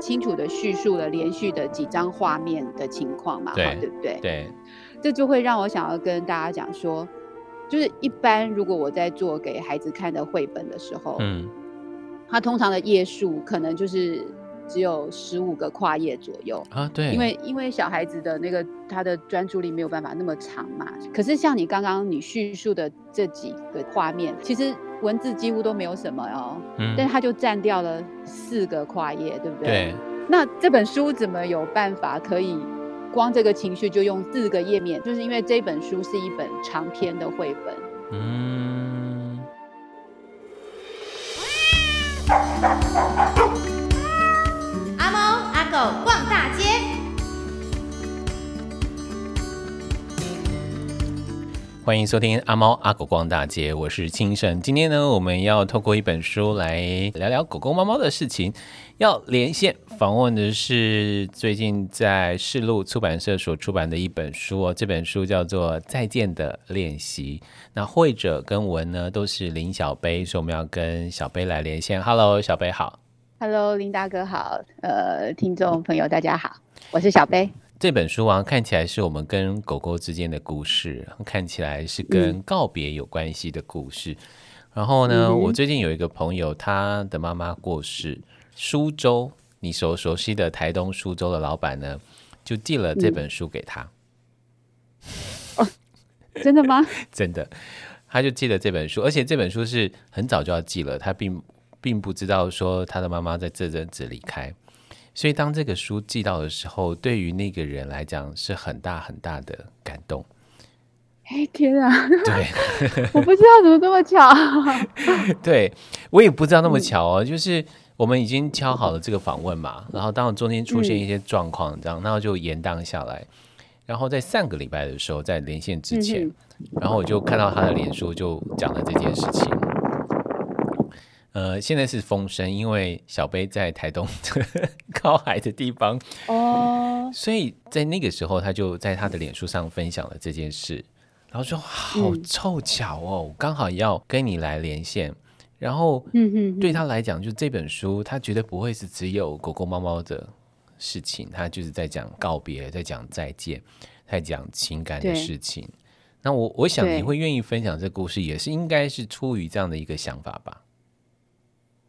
清楚的叙述了连续的几张画面的情况嘛，对，对不对？对，这就会让我想要跟大家讲说，就是一般如果我在做给孩子看的绘本的时候，嗯，它通常的页数可能就是。只有十五个跨页左右啊，对，因为因为小孩子的那个他的专注力没有办法那么长嘛。可是像你刚刚你叙述的这几个画面，其实文字几乎都没有什么哦，嗯，但是他就占掉了四个跨页，对不对？对。那这本书怎么有办法可以光这个情绪就用四个页面？就是因为这本书是一本长篇的绘本，嗯。逛大街，欢迎收听阿猫阿狗逛大街，我是清盛。今天呢，我们要透过一本书来聊聊狗狗、猫猫的事情。要连线访问的是最近在世路出版社所出版的一本书哦，这本书叫做《再见的练习》。那绘者跟文呢都是林小杯，所以我们要跟小杯来连线。Hello，小杯好。Hello，林大哥好，呃，听众朋友大家好，我是小贝。这本书啊，看起来是我们跟狗狗之间的故事，看起来是跟告别有关系的故事。嗯、然后呢、嗯，我最近有一个朋友，他的妈妈过世，苏州，你所熟悉的台东苏州的老板呢，就寄了这本书给他。嗯、哦，真的吗？真的，他就寄了这本书，而且这本书是很早就要寄了，他并。并不知道说他的妈妈在这阵子离开，所以当这个书寄到的时候，对于那个人来讲是很大很大的感动。哎天啊！对，我不知道怎么这么巧。对，我也不知道那么巧哦，就是我们已经敲好了这个访问嘛，然后当中间出现一些状况，这样，然后就延宕下来，然后在上个礼拜的时候，在连线之前，然后我就看到他的脸书就讲了这件事情。呃，现在是风声，因为小杯在台东 靠海的地方哦，oh. 所以在那个时候，他就在他的脸书上分享了这件事，然后说好凑巧哦，嗯，刚好要跟你来连线，然后嗯嗯对他来讲，就这本书，他觉得不会是只有狗狗猫猫的事情，他就是在讲告别，在讲再见，在讲情感的事情。那我我想你会愿意分享这故事，也是应该是出于这样的一个想法吧。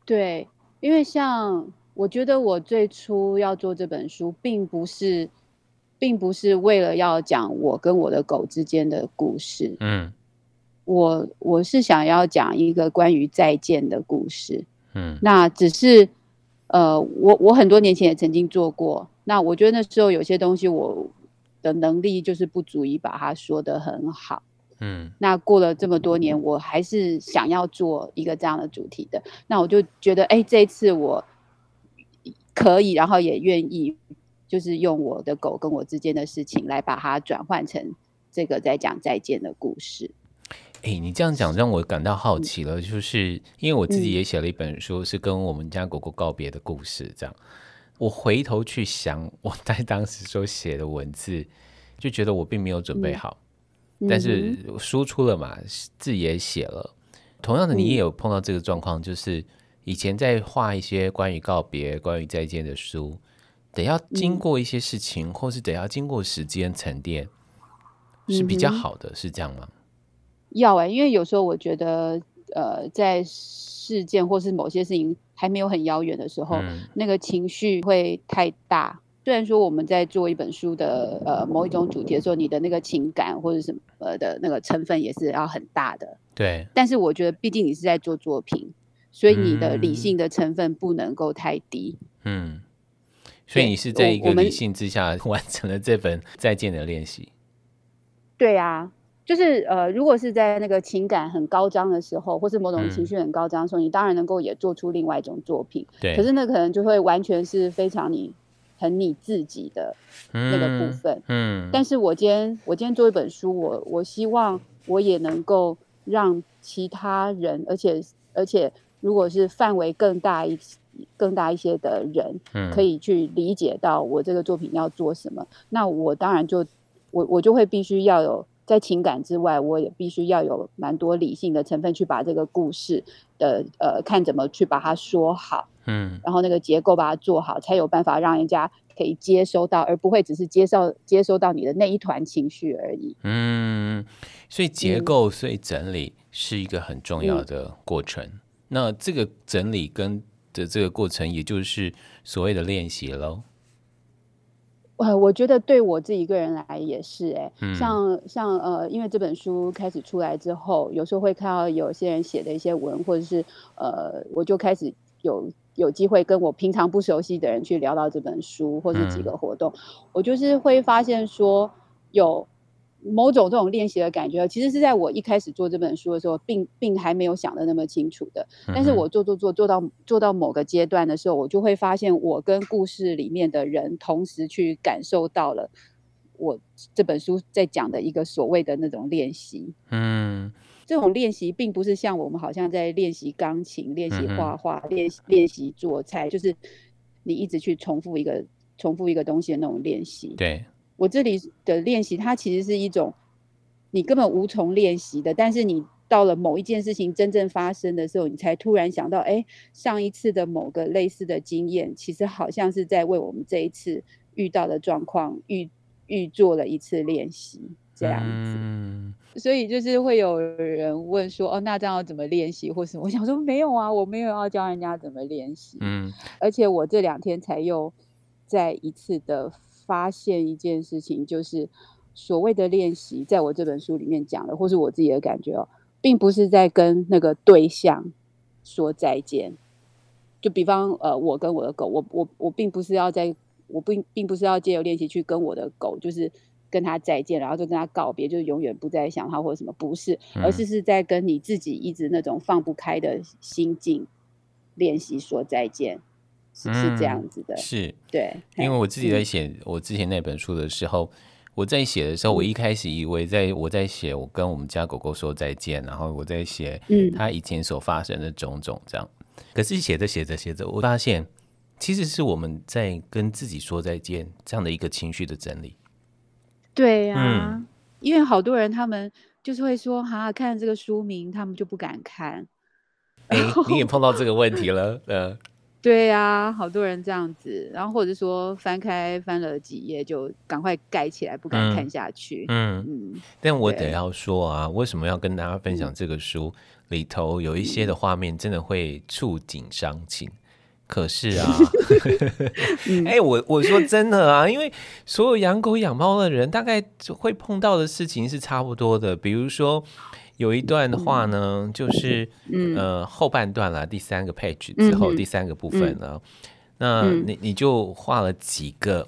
对，因为像我觉得我最初要做这本书，并不是，并不是为了要讲我跟我的狗之间的故事。嗯，我我是想要讲一个关于再见的故事。嗯，那只是，呃，我我很多年前也曾经做过。那我觉得那时候有些东西我的能力就是不足以把它说得很好。嗯，那过了这么多年，我还是想要做一个这样的主题的。那我就觉得，哎，这一次我可以，然后也愿意，就是用我的狗跟我之间的事情来把它转换成这个在讲再见的故事。哎，你这样讲让我感到好奇了，就是因为我自己也写了一本书，是跟我们家狗狗告别的故事。这样，我回头去想我在当时所写的文字，就觉得我并没有准备好。但是输出了嘛，字也写了。同样的，你也有碰到这个状况，就是以前在画一些关于告别、关于再见的书，得要经过一些事情，或是得要经过时间沉淀，是比较好的，是这样吗？要哎、欸，因为有时候我觉得，呃，在事件或是某些事情还没有很遥远的时候，嗯，那个情绪会太大。虽然说我们在做一本书的呃某一种主题的时候，你的那个情感或者什么的那个成分也是要很大的，对。但是我觉得，毕竟你是在做作品，所以你的理性的成分不能够太低。嗯。所以你是在一个理性之下 完成了这本再见的练习。对啊，就是呃，如果是在那个情感很高涨的时候，或是某种情绪很高涨的时候，嗯，你当然能够也做出另外一种作品。对。可是那可能就会完全是非常你。很你自己的那个部分，嗯，嗯，但是我今天我今天做一本书，我我希望我也能够让其他人，而且而且如果是范围更大一更大一些的人，嗯，可以去理解到我这个作品要做什么。那我当然就我我就会必须要有在情感之外，我也必须要有蛮多理性的成分去把这个故事的呃看怎么去把它说好。嗯，然后那个结构把它做好，才有办法让人家可以接收到，而不会只是接受接收到你的那一团情绪而已。嗯，所以结构，所以整理是一个很重要的过程。嗯、那这个整理跟的这个过程，也就是所谓的练习喽。呃，我觉得对我自己一个人来也是哎、欸嗯，像像呃，因为这本书开始出来之后，有时候会看到有些人写的一些文，或者是呃，我就开始有有机会跟我平常不熟悉的人去聊到这本书，或是几个活动，嗯、我就是会发现说有。某种这种练习的感觉，其实是在我一开始做这本书的时候，并并还没有想的那么清楚的。但是我做做做做到做到某个阶段的时候，我就会发现，我跟故事里面的人同时去感受到了我这本书在讲的一个所谓的那种练习。嗯，这种练习并不是像我们好像在练习钢琴、练习画画、练习练习做菜，就是你一直去重复一个重复一个东西的那种练习。对。我这里的练习，它其实是一种你根本无从练习的，但是你到了某一件事情真正发生的时候，你才突然想到，哎，上一次的某个类似的经验，其实好像是在为我们这一次遇到的状况预预做了一次练习，这样子。嗯。所以就是会有人问说，哦，那这样要怎么练习？或是我想说，没有啊，我没有要教人家怎么练习。嗯。而且我这两天才又再一次的。发现一件事情，就是所谓的练习，在我这本书里面讲的，或是我自己的感觉哦，并不是在跟那个对象说再见。就比方，呃，我跟我的狗，我我我并不是要在，我并并不是要借由练习去跟我的狗，就是跟他再见，然后就跟他告别，就是永远不再想他或者什么，不是，而是是在跟你自己一直那种放不开的心境练习说再见。是是这样子的，嗯、是对，因为我自己在写我之前那本书的时候，嗯、我在写的时候，我一开始以为在我在写我跟我们家狗狗说再见，然后我在写他以前所发生的种种这样，嗯、可是写着写着写着，我发现其实是我们在跟自己说再见这样的一个情绪的整理。对呀、啊嗯，因为好多人他们就是会说，哈、啊，看这个书名，他们就不敢看。哎，你也碰到这个问题了，呃。对呀、啊，好多人这样子，然后或者说翻开翻了几页就赶快盖起来，不敢看下去。嗯嗯，但我得要说啊，为什么要跟大家分享这个书？里头有一些的画面真的会触景伤情。可是啊，哎、欸，我我说真的啊，因为所有养狗养猫的人大概会碰到的事情是差不多的，比如说。有一段的话呢，嗯、就是、嗯、呃后半段了，第三个 page 之后、嗯、第三个部分呢，嗯、那你你就画了几个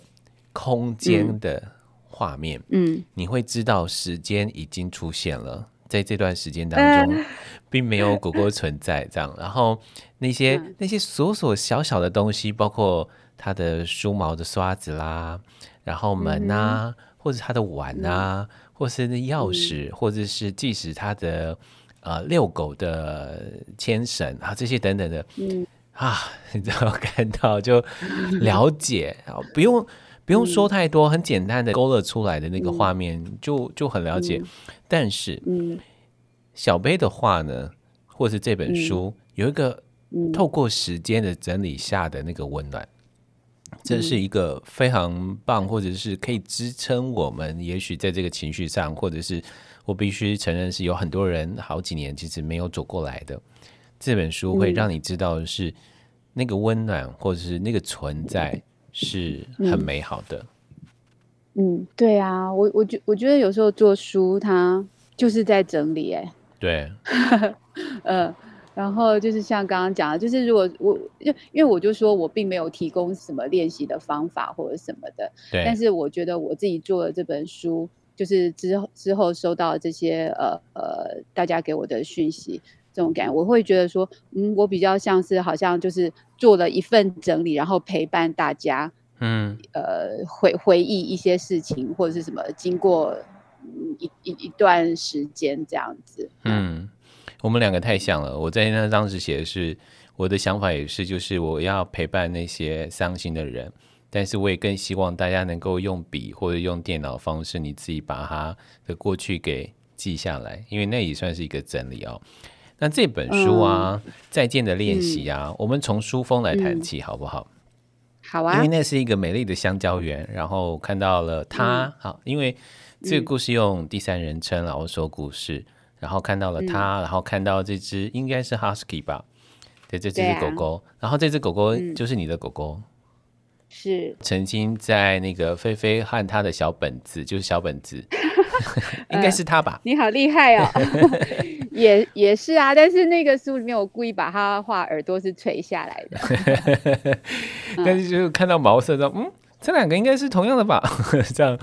空间的画面，嗯，你会知道时间已经出现了，在这段时间当中，并没有狗狗存在，这样，然后那些、嗯、那些琐琐小小的东西，包括它的梳毛的刷子啦，然后门啊，嗯、或者它的碗啊。嗯。或是那钥匙、嗯，或者是即使它的呃遛狗的牵绳啊，这些等等的，嗯。啊，你只要看到就了解不用不用说太多，很简单的勾勒出来的那个画面、嗯、就就很了解。嗯、但是，嗯，小杯的话呢，或是这本书、嗯、有一个透过时间的整理下的那个温暖。这是一个非常棒，或者是可以支撑我们，也许在这个情绪上，或者是我必须承认是有很多人好几年其实没有走过来的。这本书会让你知道的是那个温暖，或者是那个存在是很美好的。嗯，对啊，我我觉我觉得有时候做书它就是在整理，哎，对，嗯。然后就是像刚刚讲的，就是如果我因因为我就说我并没有提供什么练习的方法或者什么的，对。但是我觉得我自己做了这本书，就是之后之后收到这些呃呃大家给我的讯息，这种感觉，我会觉得说，嗯，我比较像是好像就是做了一份整理，然后陪伴大家，嗯，呃回回忆一些事情或者是什么，经过一一一段时间这样子，嗯。我们两个太像了。我在那当时写的是我的想法也是，就是我要陪伴那些伤心的人，但是我也更希望大家能够用笔或者用电脑方式，你自己把他的过去给记下来，因为那也算是一个整理哦。那这本书啊，嗯、再见的练习啊，嗯、我们从书封来谈起，好不好？好啊，因为那是一个美丽的香蕉园，然后看到了他，嗯、好，因为这个故事用第三人称然后说故事，然后看到了他，嗯、然后看到这只应该是 Husky 吧，对，这只狗狗，啊、然后这只狗狗就是你的狗狗。嗯是曾经在那个菲菲和他的小本子，就是小本子，应该是他吧？你好厉害哦，也也是啊。但是那个书里面，我故意把他画耳朵是垂下来的，但是就看到毛色说，嗯，这两个应该是同样的吧？这样，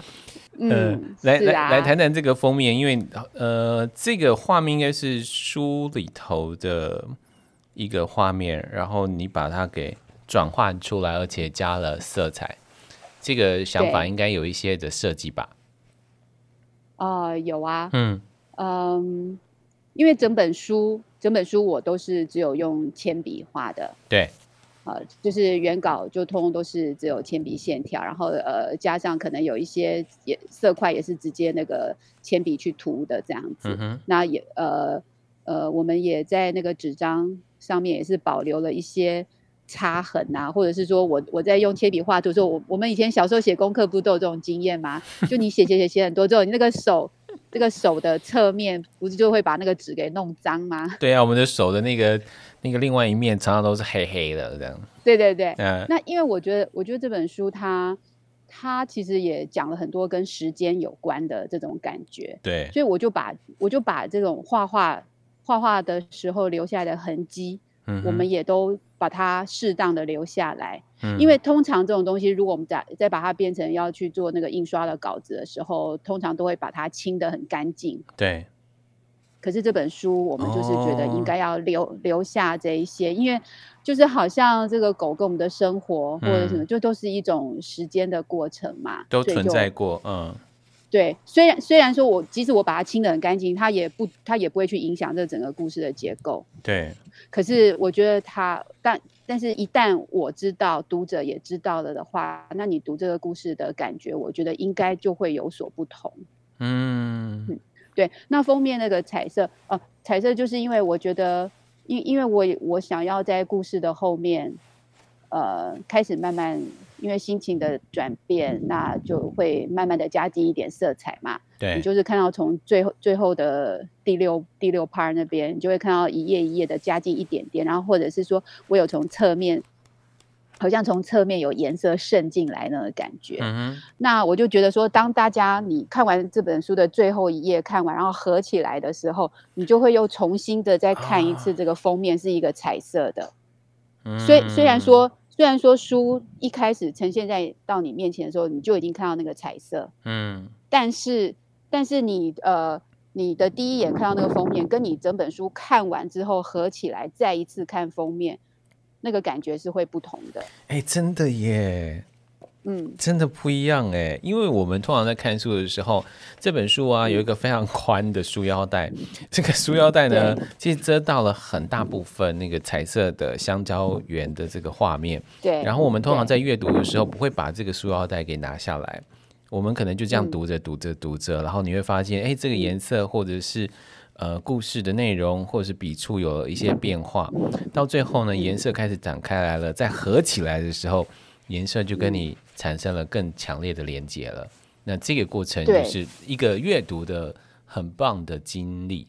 嗯，来来来谈谈这个封面，因为呃，这个画面应该是书里头的一个画面，然后你把它给。转换出来，而且加了色彩，这个想法应该有一些的设计吧？啊、呃，有啊，嗯。嗯，因为整本书整本书我都是只有用铅笔画的，对，呃，就是原稿就通通都是只有铅笔线条，然后呃加上可能有一些也色块也是直接那个铅笔去涂的这样子，嗯、那也呃呃我们也在那个纸张上面也是保留了一些。擦痕啊，或者是说我我在用铅笔画图的时候，我我们以前小时候写功课不都有这种经验吗？就你写写写写很多之后，你那个手这个手的侧面不是就会把那个纸给弄脏吗？对啊，我们的手的那个那个另外一面常常都是黑黑的这样。对对对，嗯。那因为我觉得，我觉得这本书它它其实也讲了很多跟时间有关的这种感觉。对，所以我就把我就把这种画画画画的时候留下来的痕迹，嗯，我们也都。把它适当的留下来，嗯、因为通常这种东西，如果我们再再把它变成要去做那个印刷的稿子的时候，通常都会把它清得很干净。对。可是这本书，我们就是觉得应该要留、哦、留下这一些，因为就是好像这个狗跟我们的生活或者什么，嗯、就都是一种时间的过程嘛，都存在过。嗯。对，虽然虽然说我即使我把它清的很干净，它也不它也不会去影响这整个故事的结构。对。可是我觉得它，但但是一旦我知道读者也知道了的话，那你读这个故事的感觉，我觉得应该就会有所不同。嗯，嗯，对。那封面那个彩色，哦、呃，彩色就是因为我觉得，因因为我我想要在故事的后面，呃，开始慢慢。因为心情的转变，那就会慢慢的加进一点色彩嘛。对，你就是看到从最后最后的第六第六 part 那边，你就会看到一页一页的加进一点点，然后或者是说我有从侧面，好像从侧面有颜色渗进来那个感觉。嗯哼。那我就觉得说，当大家你看完这本书的最后一页看完，然后合起来的时候，你就会又重新的再看一次这个封面是一个彩色的。嗯。虽虽然说。虽然说书一开始呈现在到你面前的时候，你就已经看到那个彩色，嗯，但是但是你呃你的第一眼看到那个封面，跟你整本书看完之后合起来再一次看封面，那个感觉是会不同的。哎、欸，真的耶。嗯，真的不一样哎，因为我们通常在看书的时候，这本书啊有一个非常宽的书腰带，这个书腰带呢，其实遮到了很大部分那个彩色的香蕉园的这个画面。对，然后我们通常在阅读的时候不会把这个书腰带给拿下来，我们可能就这样读着读着读着，然后你会发现，哎，这个颜色或者是呃故事的内容或者是笔触有了一些变化，到最后呢，颜色开始展开来了，再合起来的时候，颜色就跟你。产生了更强烈的连接了，那这个过程就是一个阅读的很棒的经历。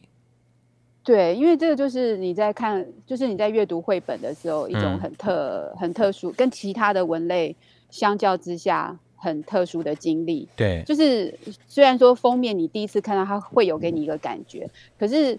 对，因为这个就是你在看，就是你在阅读绘本的时候，一种很特、嗯、很特殊，跟其他的文类相较之下很特殊的经历。对，就是虽然说封面你第一次看到它会有给你一个感觉，可是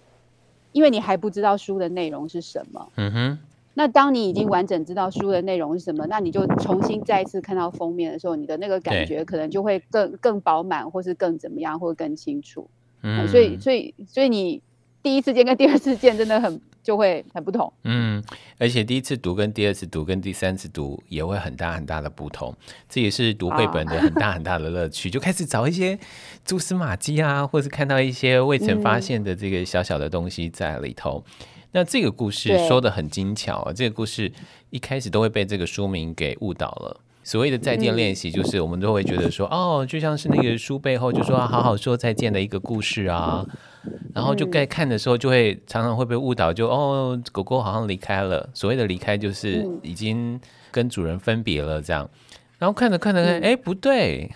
因为你还不知道书的内容是什么。嗯哼。那当你已经完整知道书的内容是什么，那你就重新再一次看到封面的时候，你的那个感觉可能就会更更饱满，或是更怎么样，或更清楚。嗯，所以所以所以你第一次见跟第二次见真的很就会很不同。嗯，而且第一次读跟第二次读跟第三次读也会很大很大的不同，这也是读绘本的 很大很大的乐趣。就开始找一些蛛丝马迹啊，或是看到一些未曾发现的这个小小的东西在里头。那这个故事说的很精巧啊！这个故事一开始都会被这个书名给误导了。所谓的再见练习，就是我们都会觉得说，哦，就像是那个书背后就说好好说再见的一个故事啊。然后就该看的时候就会常常会被误导就，就哦，狗狗好像离开了。所谓的离开就是已经跟主人分别了这样。然后看着看着看，哎，不对，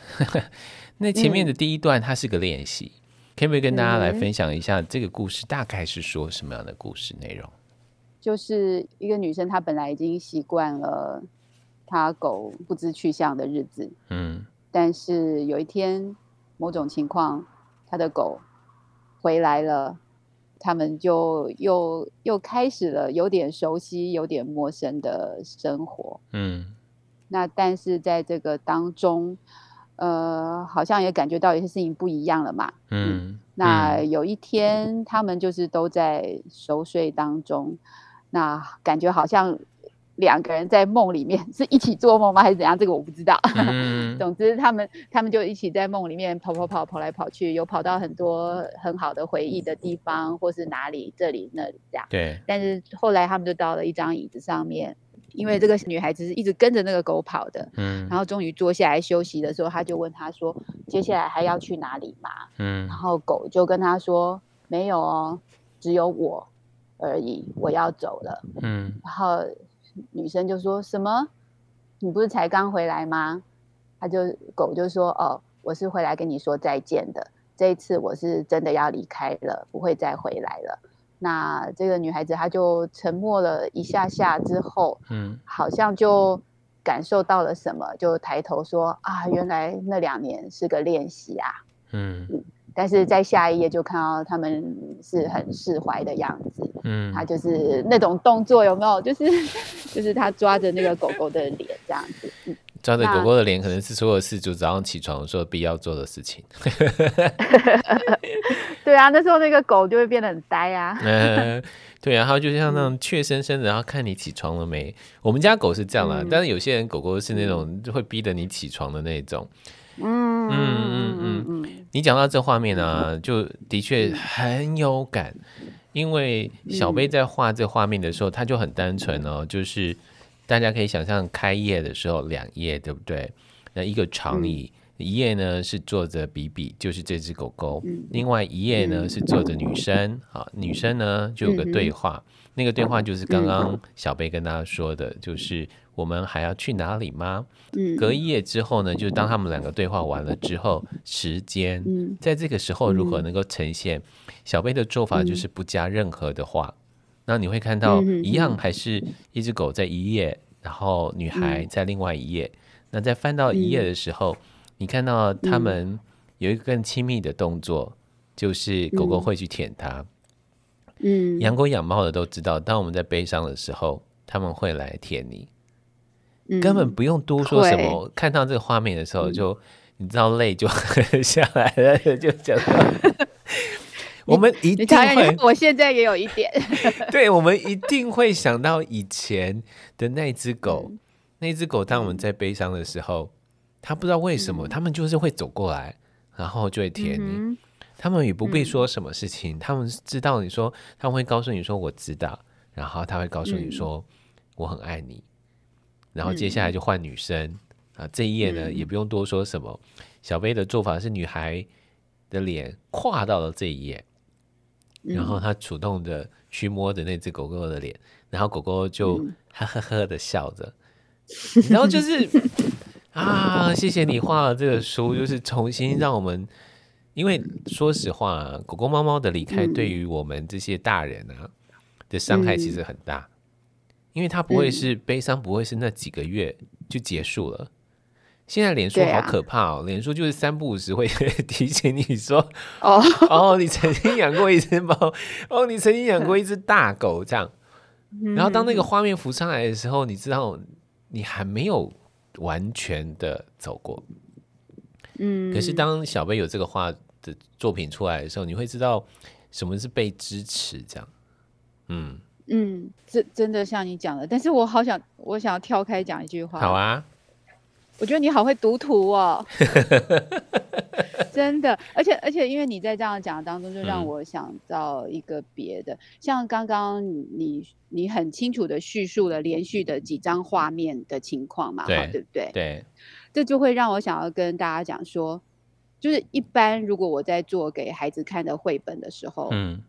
那前面的第一段它是个练习，可不可以跟大家来分享一下这个故事大概是说什么样的故事内容？就是一个女生，她本来已经习惯了她狗不知去向的日子，嗯，但是有一天某种情况，她的狗回来了，他们就又又开始了有点熟悉、有点陌生的生活，嗯，那但是在这个当中，呃，好像也感觉到有些事情不一样了嘛，嗯，嗯，那有一天他们就是都在熟睡当中。那感觉好像两个人在梦里面 是一起做梦吗？还是怎样？这个我不知道。嗯、总之，他们他们就一起在梦里面跑跑跑，跑来跑去，有跑到很多很好的回忆的地方，或是哪里这里那里这样。对。但是后来他们就到了一张椅子上面，因为这个女孩子是一直跟着那个狗跑的。嗯。然后终于坐下来休息的时候，他就问他说：“接下来还要去哪里吗？”嗯。然后狗就跟他说：“没有哦，只有我。”而已，我要走了。嗯，然后女生就说什么？你不是才刚回来吗？他就狗就说：“哦，我是回来跟你说再见的。这一次我是真的要离开了，不会再回来了。”那这个女孩子她就沉默了一下下之后，嗯，好像就感受到了什么，就抬头说：“啊，原来那两年是个练习啊。”嗯。嗯但是在下一页就看到他们是很释怀的样子，嗯，他就是那种动作有没有？就是 就是他抓着那个狗狗的脸这样子，嗯、抓着狗狗的脸可能是所有事主早上起床的时候必要做的事情。对啊，那时候那个狗就会变得很呆啊。呃、对啊，然后就像那种怯生生的，然后看你起床了没？我们家狗是这样啦，嗯、但是有些人狗狗是那种会逼着你起床的那种。嗯嗯嗯嗯嗯，你讲到这画面呢、啊，就的确很有感，因为小贝在画这画面的时候，他就很单纯哦，就是大家可以想象开业的时候两页，对不对？那一个长椅，一页呢是坐着比比，就是这只狗狗；另外一页呢是坐着女生，啊，女生呢就有个对话，那个对话就是刚刚小贝跟大家说的，就是。我们还要去哪里吗？嗯，隔一夜之后呢，就是当他们两个对话完了之后，时间在这个时候如何能够呈现？小贝的做法就是不加任何的话，那你会看到一样还是一只狗在一页，然后女孩在另外一页。那在翻到一页的时候，你看到他们有一个更亲密的动作，就是狗狗会去舔它。嗯，养狗养猫的都知道，当我们在悲伤的时候，他们会来舔你。根本不用多说什么，嗯、看到这个画面的时候就，就、嗯、你知道泪就 下来了，就讲我们一定会，我现在也有一点，对，我们一定会想到以前的那只狗，嗯、那只狗，当我们在悲伤的时候，它不知道为什么，他、嗯、们就是会走过来，然后就会舔你，他、嗯、们也不必说什么事情，他、嗯、们知道你说，他们会告诉你说我知道，然后他会告诉你说、嗯、我很爱你。然后接下来就换女生、嗯、啊，这一页呢、嗯、也不用多说什么。小贝的做法是女孩的脸跨到了这一页，嗯、然后他主动的去摸着那只狗狗的脸，然后狗狗就呵呵呵的笑着，嗯、然后就是啊，谢谢你画了这个书，就是重新让我们，因为说实话，狗狗猫猫的离开对于我们这些大人啊的伤害其实很大。因为它不会是悲伤，不会是那几个月就结束了。现在脸书好可怕哦，脸书就是三不五时会 提醒你说：“哦 哦，你曾经养过一只猫，哦，你曾经养过一只大狗。”这样。然后当那个画面浮上来的时候，你知道你还没有完全的走过。嗯。可是当小贝有这个画的作品出来的时候，你会知道什么是被支持。这样。嗯。嗯，真真的像你讲的，但是我好想，我想要跳开讲一句话。好啊，我觉得你好会读图哦，真的，而且而且，因为你在这样讲当中，就让我想到一个别的，嗯、像刚刚你你很清楚的叙述了连续的几张画面的情况嘛，对，对不对？对，这就会让我想要跟大家讲说，就是一般如果我在做给孩子看的绘本的时候，嗯，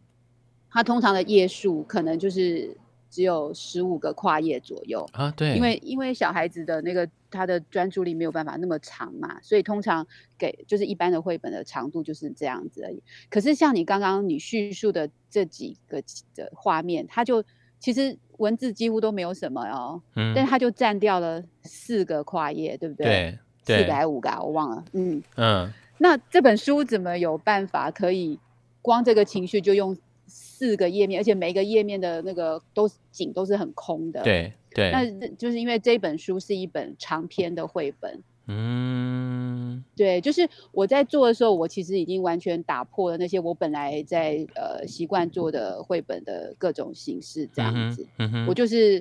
它通常的页数可能就是只有十五个跨页左右啊，对，因为因为小孩子的那个他的专注力没有办法那么长嘛，所以通常给就是一般的绘本的长度就是这样子而已。可是像你刚刚你叙述的这几个的画面，它就其实文字几乎都没有什么哦，嗯，但是它就占掉了四个跨页，对不对？对，四个还是五个啊？我忘了，嗯嗯。那这本书怎么有办法可以光这个情绪就用四个页面，而且每一个页面的那个都景都是很空的？对对。那就是因为这本书是一本长篇的绘本。嗯，对，就是我在做的时候，我其实已经完全打破了那些我本来在呃习惯做的绘本的各种形式，这样子。嗯哼。我就是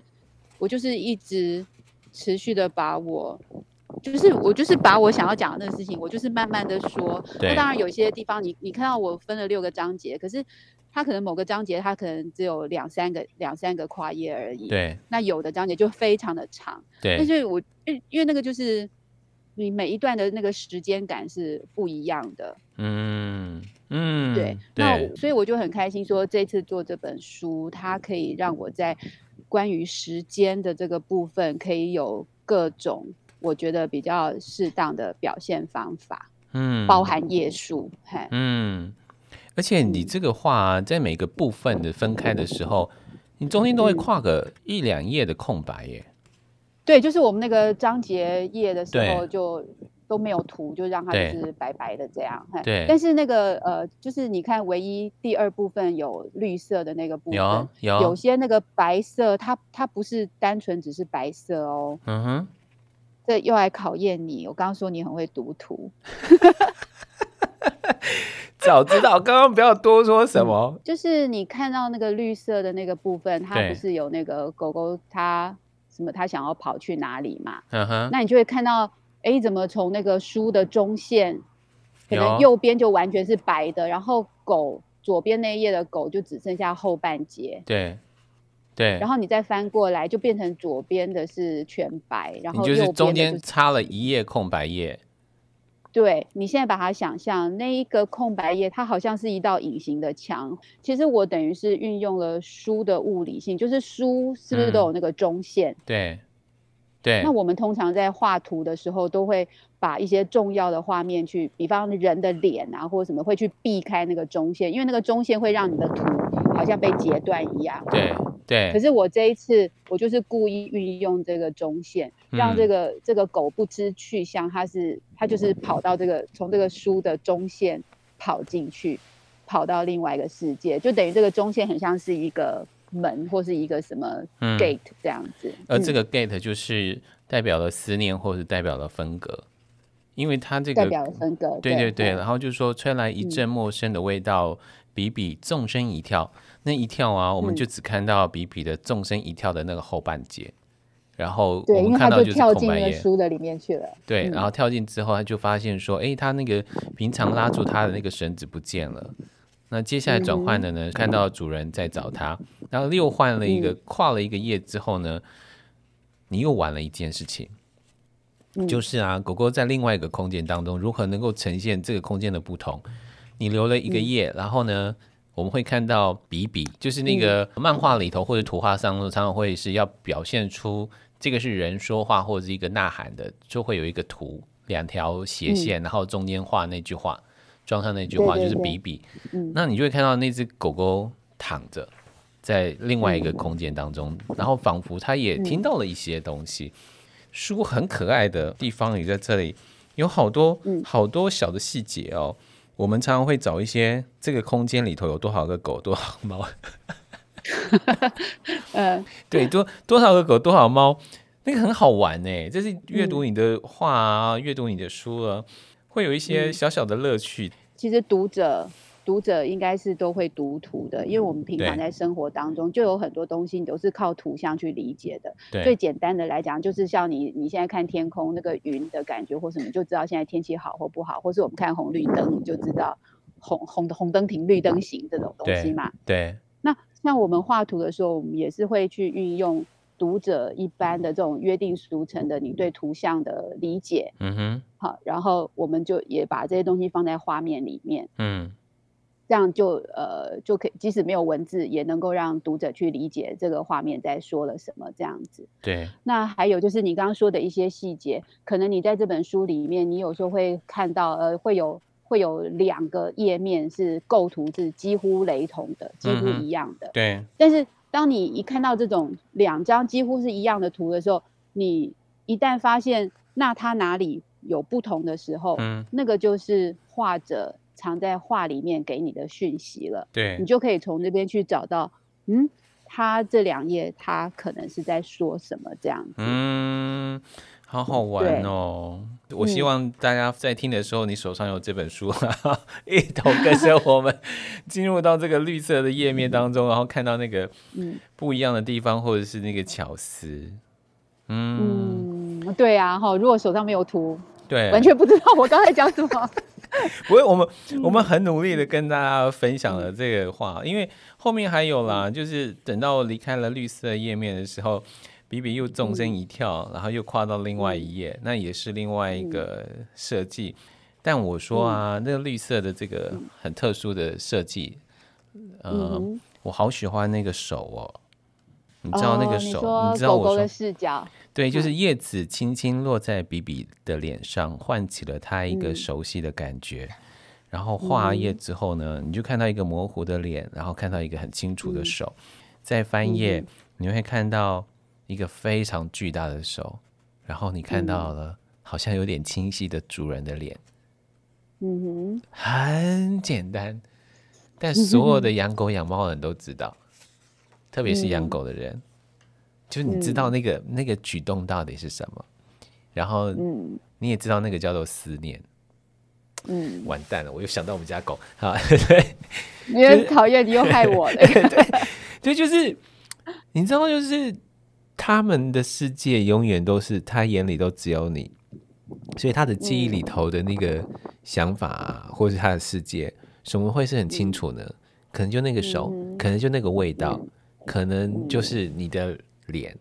我就是一直持续的把我。就是我就是把我想要讲的那个事情，我就是慢慢的说。那当然有些地方你你看到我分了六个章节，可是它可能某个章节它可能只有两三个两三个跨页而已。对。那有的章节就非常的长。对。但是我因因为那个就是你每一段的那个时间感是不一样的。嗯嗯。对。那所以我就很开心说这次做这本书，它可以让我在关于时间的这个部分可以有各种。我觉得比较适当的表现方法，嗯，包含页数，嗯，而且你这个画、啊、在每个部分的分开的时候，你中间都会跨个一两页的空白耶。对，就是我们那个章节页的时候就都没有图，就让它就是白白的这样。对，但是那个呃，就是你看，唯一第二部分有绿色的那个部分，有有，有些那个白色，它它不是单纯只是白色哦。嗯哼。这又来考验你。我刚刚说你很会读图，早知道刚刚不要多说什么。嗯，就是你看到那个绿色的那个部分，它不是有那个狗狗它什么它想要跑去哪里嘛？嗯哼。那你就会看到，哎，怎么从那个书的中线，可能右边就完全是白的，然后狗左边那一页的狗就只剩下后半截。对。对，然后你再翻过来，就变成左边的是全白，然后就是中间插了一页空白页。对，你现在把它想象那一个空白页，它好像是一道隐形的墙。其实我等于是运用了书的物理性，就是书是不是都有那个中线？嗯、对，对。那我们通常在画图的时候，都会把一些重要的画面去，比方人的脸啊，或者什么，会去避开那个中线，因为那个中线会让你的图好像被截断一样。对。对，可是我这一次，我就是故意运用这个中线，让这个、嗯、这个狗不知去向，它是它就是跑到这个从这个书的中线跑进去，跑到另外一个世界，就等于这个中线很像是一个门或是一个什么 gate 这样子。嗯、而这个 gate 就是代表了思念，或是代表了分隔，因为它这个代表了分隔。对对对，对，然后就是说吹来一阵陌生的味道，嗯、比比纵身一跳。那一跳啊，我们就只看到比比的纵身一跳的那个后半截，嗯、然后我们看到就是空白页。跳进那书的里面去了。对，然后跳进之后，他就发现说，哎、嗯，他那个平常拉住他的那个绳子不见了。那接下来转换的呢，嗯、看到主人在找他，然后又换了一个、嗯、跨了一个页之后呢，你又玩了一件事情，嗯、就是啊，狗狗在另外一个空间当中如何能够呈现这个空间的不同？你留了一个页，嗯、然后呢？我们会看到比比，就是那个漫画里头或者图画上，常常会是要表现出这个是人说话或者是一个呐喊的，就会有一个图，两条斜线，然后中间画那句话，装上那句话就是比比。那你就会看到那只狗狗躺着在另外一个空间当中，然后仿佛它也听到了一些东西。书很可爱的地方也在这里，有好多好多小的细节哦。我们常常会找一些这个空间里头有多少个狗、多少个猫。嗯，对，多多少个狗、多少猫，那个很好玩呢。这是阅读你的画啊，阅、嗯、读你的书啊，会有一些小小的乐趣。其实读者。读者应该是都会读图的，因为我们平常在生活当中就有很多东西，你都是靠图像去理解的。最简单的来讲，就是像你你现在看天空那个云的感觉或什么，就知道现在天气好或不好，或是我们看红绿灯，你就知道红红红灯停，绿灯行这种东西嘛。对。对，那像我们画图的时候，我们也是会去运用读者一般的这种约定俗成的你对图像的理解，嗯哼，好，然后我们就也把这些东西放在画面里面，嗯，这样就呃就可以，即使没有文字，也能够让读者去理解这个画面在说了什么，这样子。对。那还有就是你刚刚说的一些细节，可能你在这本书里面，你有时候会看到呃会有会有两个页面是构图是几乎雷同的，几乎一样的。嗯、对。但是。当你一看到这种两张几乎是一样的图的时候，你一旦发现那它哪里有不同的时候，嗯，那个就是画者藏在画里面给你的讯息了。对，你就可以从那边去找到，嗯，他这两页他可能是在说什么这样子。嗯。好好玩哦！我希望大家在听的时候，你手上有这本书，嗯、一同跟着 我们进入到这个绿色的页面当中，然后看到那个不一样的地方，或者是那个巧思。嗯，嗯对啊，哈！如果手上没有图，对，完全不知道我刚才讲什么。不会，我们我们很努力的跟大家分享了这个话，因为后面还有啦，就是等到离开了绿色页面的时候。比比又纵身一跳，嗯，然后又跨到另外一页，嗯，那也是另外一个设计，嗯。但我说啊，嗯，那个绿色的这个很特殊的设计，嗯，呃，我好喜欢那个手哦。你知道那个手？哦，你知道我的视角？对，就是叶子轻轻落在比比的脸上，唤起了他一个熟悉的感觉。嗯，然后画页之后呢，你就看到一个模糊的脸，然后看到一个很清楚的手。再翻页，你会看到。一个非常巨大的手，然后你看到了好像有点清晰的主人的脸，嗯哼，很简单，但所有的养狗养猫的人都知道，特别是养狗的人，嗯、就是你知道那个、嗯、那个举动到底是什么，然后你也知道那个叫做思念，嗯，完蛋了，我又想到我们家狗，好，对，你很讨厌，你又害我了，对，对，就是你知道就是。他们的世界永远都是他眼里都只有你，所以他的记忆里头的那个想法啊，或者是他的世界，什么会是很清楚呢？可能就那个手，可能就那个味道，可能就是你的脸，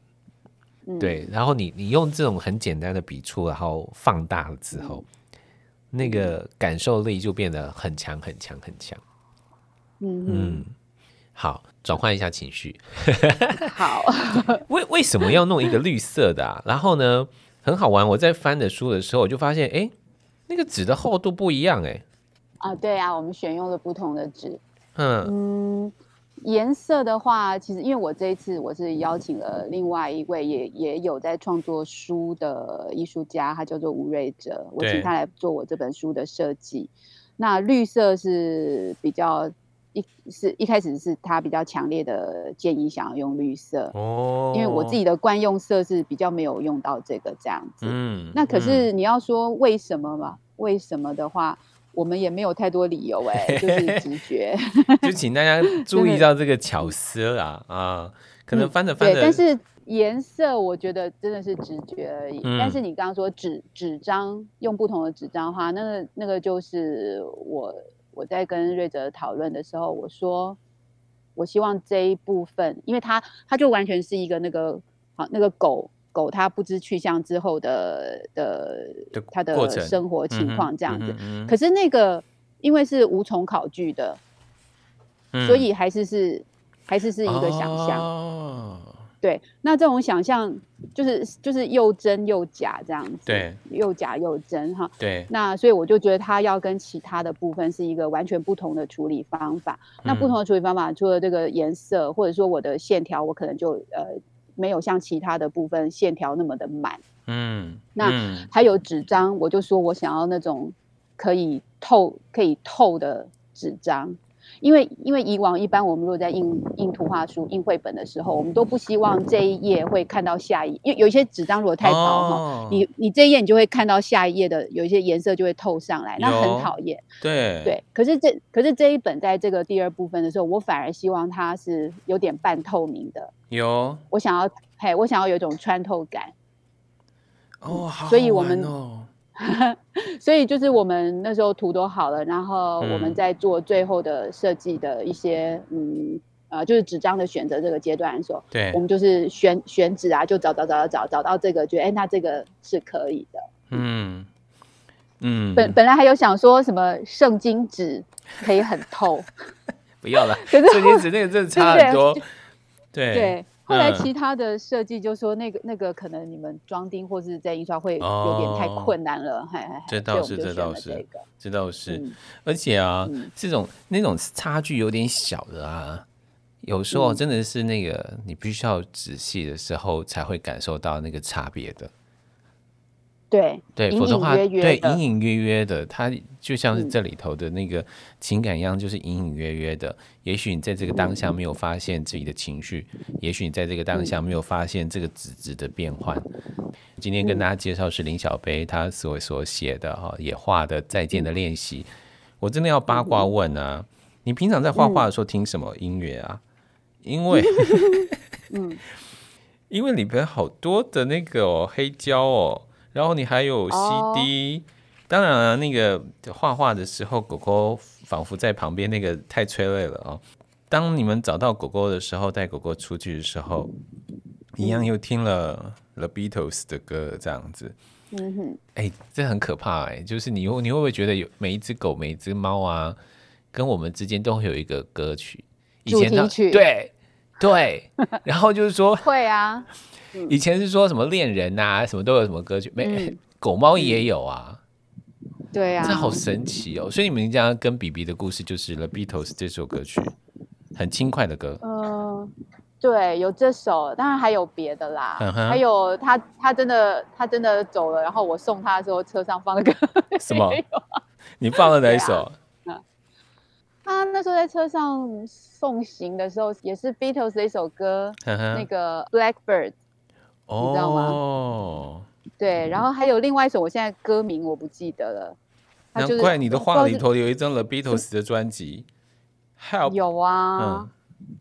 对。然后你你用这种很简单的笔触，然后放大了之后，那个感受力就变得很强很强很强。嗯嗯。好，转换一下情绪。好，为为什么要弄一个绿色的啊？然后呢，很好玩。我在翻的书的时候，我就发现，哎，那个纸的厚度不一样，哎。啊，对啊，我们选用了不同的纸。嗯嗯，颜色的话，其实因为我这一次我是邀请了另外一位也也有在创作书的艺术家，他叫做吴瑞哲，我请他来做我这本书的设计。那绿色是比较。一是一开始是他比较强烈的建议，想要用绿色哦，因为我自己的惯用色是比较没有用到这个这样子。嗯，那可是你要说为什么嘛？为什么的话，我们也没有太多理由哎、欸，就是直觉。就请大家 注意到这个巧思啦啊，可能翻着翻着、嗯，但是颜色我觉得真的是直觉而已。嗯、但是你刚刚说纸纸张用不同的纸张的话，那个那个就是我。我在跟瑞哲讨论的时候，我说，我希望这一部分，因为它它就完全是一个那个好那个狗狗，它不知去向之后的的它的生活情况这样子。可是那个因为是无从考据的，所以还是是还是是一个想象。对，那这种想象就是就是又真又假这样子，对，又假又真哈。对，那所以我就觉得它要跟其他的部分是一个完全不同的处理方法。嗯、那不同的处理方法，除了这个颜色，或者说我的线条，我可能就呃没有像其他的部分线条那么的满。嗯，那还有纸张，我就说我想要那种可以透可以透的纸张。因为因为以往一般我们如果在印印图画书、印绘本的时候，我们都不希望这一页会看到下一页，因为有一些纸张如果太薄哈、哦，你你这一页你就会看到下一页的有一些颜色就会透上来，那很讨厌。对对，可是这可是这一本在这个第二部分的时候，我反而希望它是有点半透明的。有，我想要嘿，我想要有一种穿透感。哦，好，所以我们。所以就是我们那时候图都好了，然后我们在做最后的设计的一些嗯呃，就是纸张的选择这个阶段的时候，对，我们就是选选纸啊，就找找找找找找到这个，觉得哎，那这个是可以的。嗯嗯，本本来还有想说什么圣经纸可以很透，不要了，圣经纸那个真的差很多。对对，后来其他的设计就说那个那个可能你们装订或是在印刷会有点太困难了，嘿嘿嘿，这倒是这倒是这倒是，而且啊，这种那种差距有点小的啊，有时候真的是那个你必须要仔细的时候才会感受到那个差别的。对对，否则的话，对隐隐约约的，它就像是这里头的那个情感一样，就是隐隐约约的。也许你在这个当下没有发现自己的情绪，也许你在这个当下没有发现这个纸质的变换。今天跟大家介绍是林小杯他所所写的哈，也画的再见的练习。我真的要八卦问啊，你平常在画画的时候听什么音乐啊？因为，嗯，因为里边好多的那个黑胶哦。然后你还有 CD，、oh. 当然了，那个画画的时候，狗狗仿佛在旁边，那个太催泪了哦。当你们找到狗狗的时候，带狗狗出去的时候，一样又听了 The Beatles 的歌，这样子。嗯哼，哎，这很可怕哎，就是你会你会不会觉得有每一只狗、每一只猫啊，跟我们之间都会有一个歌曲，以前主题曲，对对，然后就是说会啊。以前是说什么恋人啊，什么都有什么歌曲，没、嗯、狗猫也有啊。对啊，这好神奇哦！所以你们家跟 BB 的故事就是《The Beatles》这首歌曲，很轻快的歌。嗯、呃，对，有这首，当然还有别的啦。嗯、还有他，他真的，他真的走了，然后我送他的时候，车上放的歌。什么？你放了哪一首？啊，他那时候在车上送行的时候，也是 Beatles 的一首歌，嗯、那个 Blackbird。你知道吗？哦，对，然后还有另外一首，我现在歌名我不记得了。难怪你的画里头有一张 The Beatles 的专辑。Help，有啊，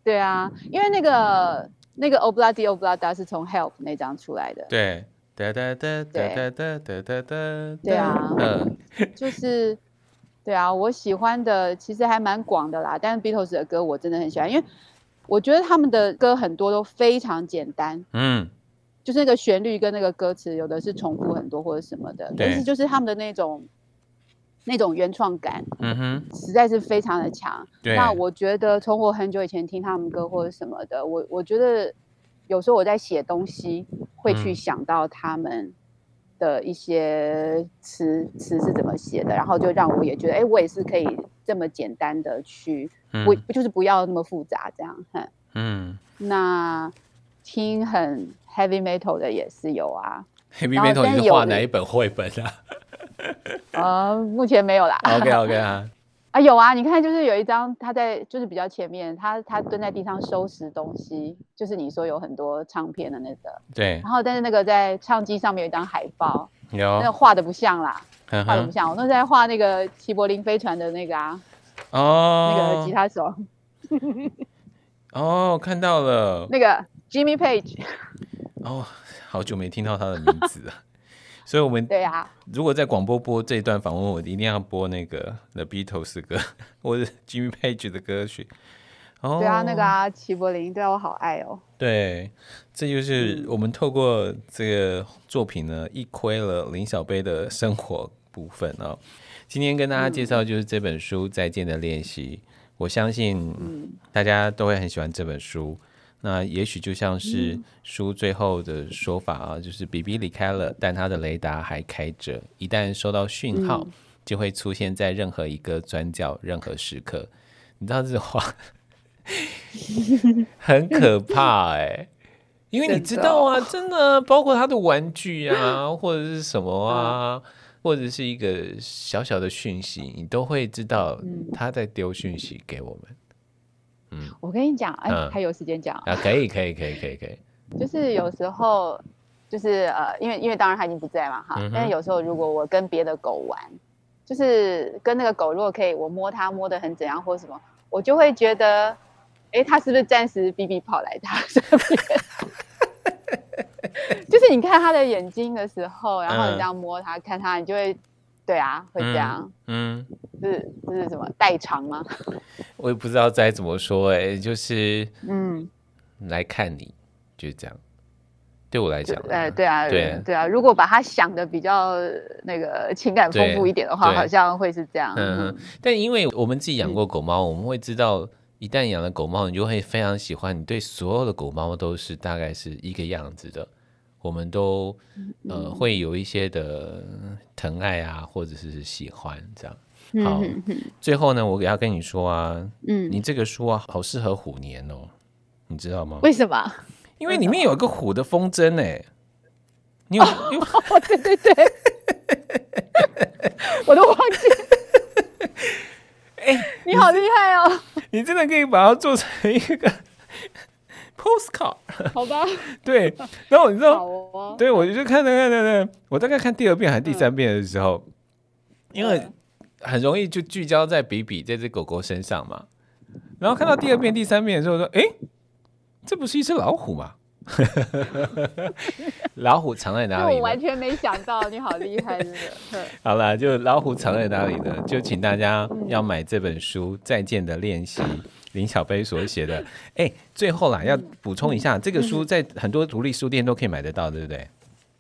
对啊，因为那个那个 Ob-La-Di Ob-La-Da 是从 Help 那张出来的。对，哒哒哒哒哒哒哒哒哒。对啊，嗯，就是，对啊，我喜欢的其实还蛮广的啦，但是 Beatles 的歌我真的很喜欢，因为我觉得他们的歌很多都非常简单。嗯。就是那个旋律跟那个歌词，有的是重复很多或者什么的，但是就是他们的那种那种原创感，嗯哼，实在是非常的强。那我觉得从我很久以前听他们歌或者什么的，我我觉得有时候我在写东西会去想到他们的一些词词是怎么写的，然后就让我也觉得，哎，我也是可以这么简单的去，不就是不要那么复杂这样，哼，嗯，那听很。Heavy metal 的也是有啊，Heavy metal 你是画哪一本绘本啊？呃，目前没有啦。OK OK 啊，啊有啊，你看就是有一张他在就是比较前面，他他蹲在地上收拾东西，就是你说有很多唱片的那个。对。然后但是那个在唱机上面有一张海报，有那个画的不像啦，画的不像。我那时候在画那个齐柏林飞船的那个啊，哦，那个吉他手。哦，看到了。那个 Jimmy Page。哦，好久没听到他的名字了，所以我们对啊，如果在广播播这一段访问，我一定要播那个 The Beatles 歌 或者 Jimmy Page 的歌曲。哦，对啊，那个啊，齐柏林，对啊，我好爱哦。对，这就是我们透过这个作品呢，一窥了林小贝的生活部分哦。今天跟大家介绍就是这本书《再见的练习》，我相信大家都会很喜欢这本书。那也许就像是书最后的说法啊，嗯、就是 BB 离开了，但他的雷达还开着，一旦收到讯号，嗯、就会出现在任何一个转角、任何时刻。你知道这话 很可怕哎、欸，因为你知道啊，真的，包括他的玩具啊，或者是什么啊，或者是一个小小的讯息，你都会知道他在丢讯息给我们。嗯，我跟你讲，哎、欸，嗯、还有时间讲啊？可以，可以，可以，可以，可以。就是有时候，就是呃，因为因为当然他已经不在嘛，哈。嗯、但是有时候如果我跟别的狗玩，就是跟那个狗，如果可以，我摸它摸得很怎样或什么，我就会觉得，哎、欸，它是不是暂时 BB 跑来它身 边？就是你看它的眼睛的时候，然后你这样摸它，嗯、看它，你就会。对啊，会这样。嗯，是这是什么代偿吗？我也不知道该怎么说哎、欸，就是嗯，来看你，就是这样。对我来讲，呃，对啊，对对啊。如果把它想的比较那个情感丰富一点的话，好像会是这样。嗯，嗯，但因为我们自己养过狗猫，嗯、我们会知道，一旦养了狗猫，你就会非常喜欢。你对所有的狗猫都是大概是一个样子的，我们都呃会有一些的疼爱啊，或者是喜欢这样。好，嗯、哼哼最后呢，我要跟你说啊，嗯，你这个书啊，好适合虎年哦，你知道吗？为什么？因为里面有一个虎的风筝哎，你有？哦，对对 对，我都忘记。哎，你好厉害哦！你真的可以把它做成一个 postcard，好吧？对，然后你知道，对我就看那看那那，我大概看第二遍还是第三遍的时候，因为很容易就聚焦在比比这只狗狗身上嘛，然后看到第二遍、第三遍的时候说，哎。这不是一只老虎吗？老虎藏在哪里？我完全没想到，你好厉害，真的。好了，就老虎藏在哪里呢？就请大家要买这本书《再见的练习》，林小飞所写的。哎，最后啦，要补充一下，这个书在很多独立书店都可以买得到，对不对？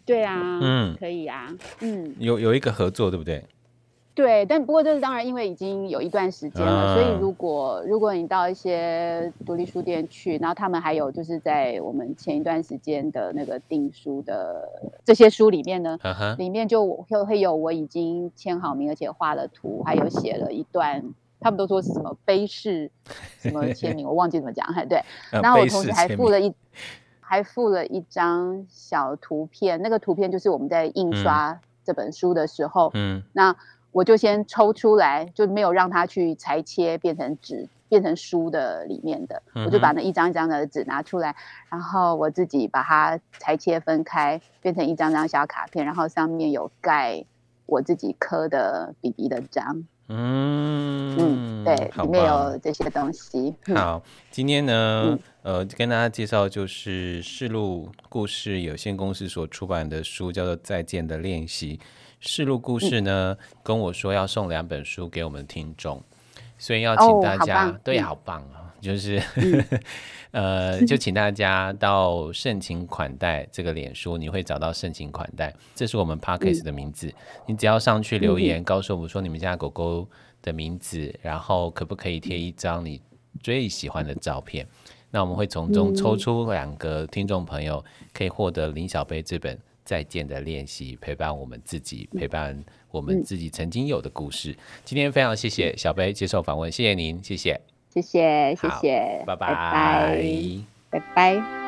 对啊，嗯，可以啊，嗯，有有一个合作，对不对？对，但不过这是当然，因为已经有一段时间了，嗯、所以如果如果你到一些独立书店去，然后他们还有就是在我们前一段时间的那个订书的这些书里面呢，嗯、里面就会会有我已经签好名，而且画了图，还有写了一段，他们都说是什么碑式什么签名，我忘记怎么讲，对，然后我同时还附了一还附了一张小图片，那个图片就是我们在印刷这本书的时候，嗯，那。我就先抽出来，就没有让他去裁切变成纸、变成书的里面的。我就把那一张一张的纸拿出来，然后我自己把它裁切分开，变成一张张小卡片，然后上面有盖我自己刻的比比的章。嗯嗯，对，吧里面有这些东西。好，今天呢，嗯、呃，跟大家介绍就是世路故事有限公司所出版的书，叫做《再见的练习》。视路故事呢，嗯、跟我说要送两本书给我们听众，所以要请大家，哦、对，好棒啊！嗯、就是，呃，就请大家到盛情款待这个脸书，你会找到盛情款待，这是我们 Podcast 的名字。嗯、你只要上去留言，告诉我们说你们家狗狗的名字，然后可不可以贴一张你最喜欢的照片，那我们会从中抽出两个听众朋友，可以获得林小贝这本。再见的练习，陪伴我们自己，陪伴我们自己曾经有的故事。嗯、今天非常谢谢小贝接受访问，谢谢您，谢谢，谢谢，谢谢，拜拜，拜拜。拜拜。